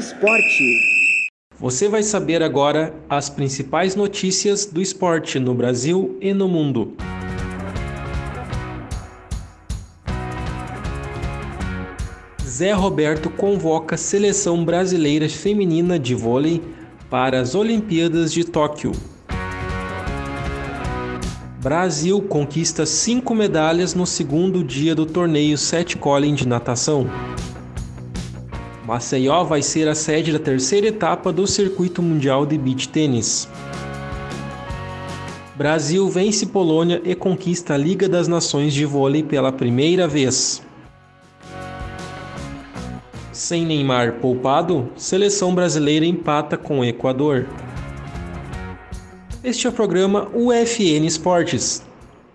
Esporte. Você vai saber agora as principais notícias do esporte no Brasil e no mundo. Zé Roberto convoca seleção brasileira feminina de vôlei para as Olimpíadas de Tóquio. Brasil conquista cinco medalhas no segundo dia do torneio Sete Colin de natação. Maceió vai ser a sede da terceira etapa do Circuito Mundial de Beach Tênis. Brasil vence Polônia e conquista a Liga das Nações de Vôlei pela primeira vez. Sem Neymar poupado, seleção brasileira empata com o Equador. Este é o programa UFN Esportes.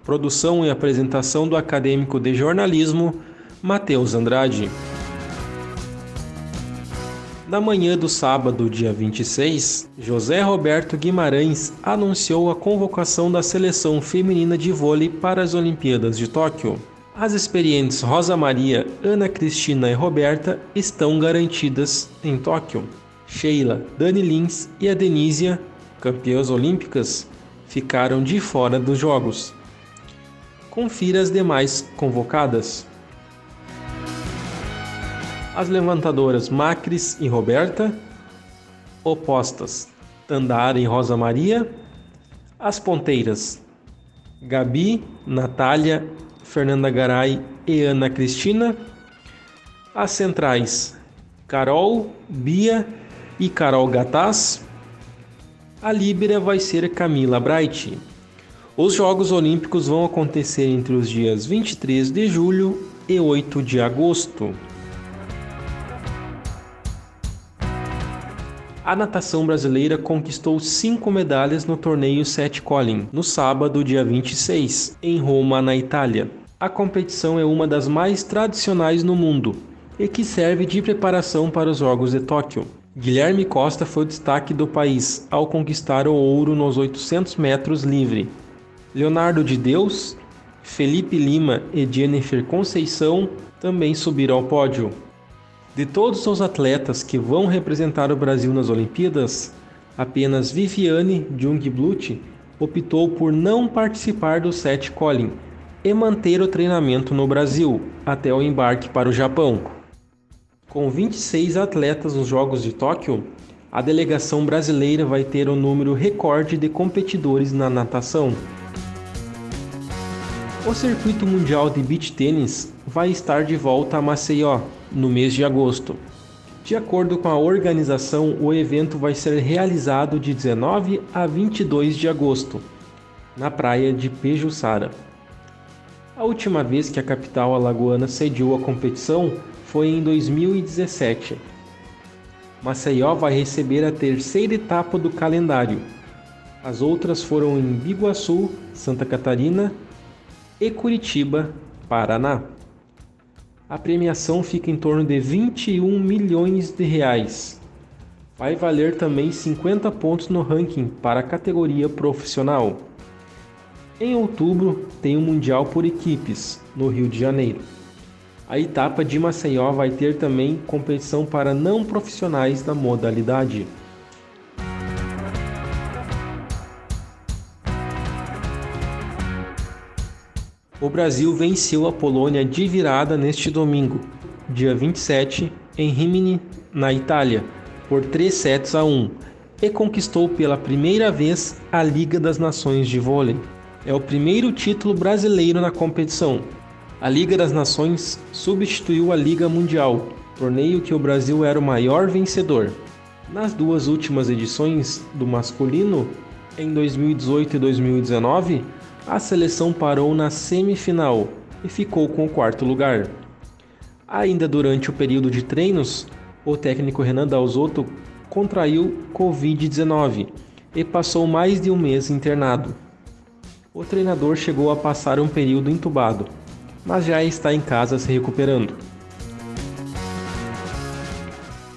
Produção e apresentação do acadêmico de jornalismo Matheus Andrade. Na manhã do sábado, dia 26, José Roberto Guimarães anunciou a convocação da seleção feminina de vôlei para as Olimpíadas de Tóquio. As experientes Rosa Maria, Ana Cristina e Roberta estão garantidas em Tóquio. Sheila, Dani Lins e a Denísia campeãs olímpicas, ficaram de fora dos Jogos. Confira as demais convocadas. As levantadoras Macris e Roberta, opostas Tandara e Rosa Maria, as ponteiras Gabi, Natália, Fernanda Garay e Ana Cristina, as centrais Carol, Bia e Carol Gataz, a líbera vai ser Camila Bright. Os Jogos Olímpicos vão acontecer entre os dias 23 de julho e 8 de agosto. A natação brasileira conquistou cinco medalhas no torneio Sete Colin, no sábado, dia 26, em Roma, na Itália. A competição é uma das mais tradicionais no mundo e que serve de preparação para os Jogos de Tóquio. Guilherme Costa foi o destaque do país ao conquistar o ouro nos 800 metros livre. Leonardo de Deus, Felipe Lima e Jennifer Conceição também subiram ao pódio. De todos os atletas que vão representar o Brasil nas Olimpíadas, apenas Viviane Jungblut optou por não participar do Sete Colin e manter o treinamento no Brasil até o embarque para o Japão. Com 26 atletas nos Jogos de Tóquio, a delegação brasileira vai ter um número recorde de competidores na natação. O Circuito Mundial de Beach Tênis vai estar de volta a Maceió no mês de agosto. De acordo com a organização, o evento vai ser realizado de 19 a 22 de agosto, na praia de Pejuçara. A última vez que a capital alagoana sediou a competição foi em 2017. Maceió vai receber a terceira etapa do calendário. As outras foram em Biguaçu, Santa Catarina e Curitiba, Paraná. A premiação fica em torno de 21 milhões de reais. Vai valer também 50 pontos no ranking para a categoria profissional. Em outubro tem o Mundial por equipes, no Rio de Janeiro. A etapa de Maceió vai ter também competição para não profissionais da modalidade. O Brasil venceu a Polônia de virada neste domingo, dia 27, em Rimini, na Itália, por 3 sets a 1 e conquistou pela primeira vez a Liga das Nações de Vôlei. É o primeiro título brasileiro na competição, a Liga das Nações substituiu a Liga Mundial, torneio que o Brasil era o maior vencedor. Nas duas últimas edições do masculino, em 2018 e 2019, a seleção parou na semifinal e ficou com o quarto lugar. Ainda durante o período de treinos, o técnico Renan Dalzotto contraiu Covid-19 e passou mais de um mês internado. O treinador chegou a passar um período entubado mas já está em casa se recuperando.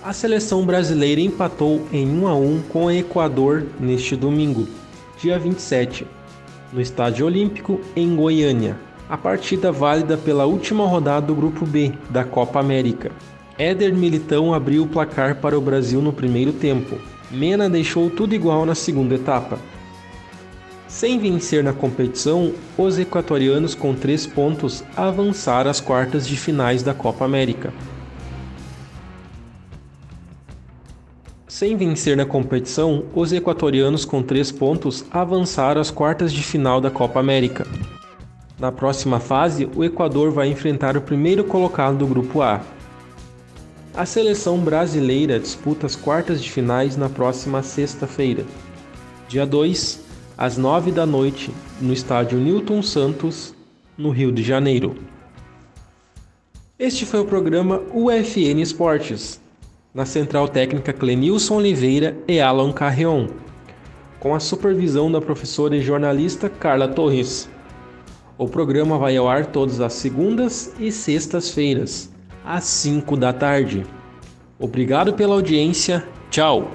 A seleção brasileira empatou em 1 a 1 com o Equador neste domingo, dia 27, no Estádio Olímpico em Goiânia. A partida válida pela última rodada do Grupo B da Copa América. Éder Militão abriu o placar para o Brasil no primeiro tempo. Mena deixou tudo igual na segunda etapa. Sem vencer na competição, os equatorianos com três pontos avançaram às quartas de finais da Copa América. Sem vencer na competição, os equatorianos com três pontos avançaram às quartas de final da Copa América. Na próxima fase, o Equador vai enfrentar o primeiro colocado do Grupo A. A seleção brasileira disputa as quartas de finais na próxima sexta-feira, dia 2, às 9 da noite, no estádio Newton Santos, no Rio de Janeiro. Este foi o programa UFN Esportes, na central técnica Clenilson Oliveira e Alan Carreon, com a supervisão da professora e jornalista Carla Torres. O programa vai ao ar todas as segundas e sextas-feiras, às 5 da tarde. Obrigado pela audiência. Tchau!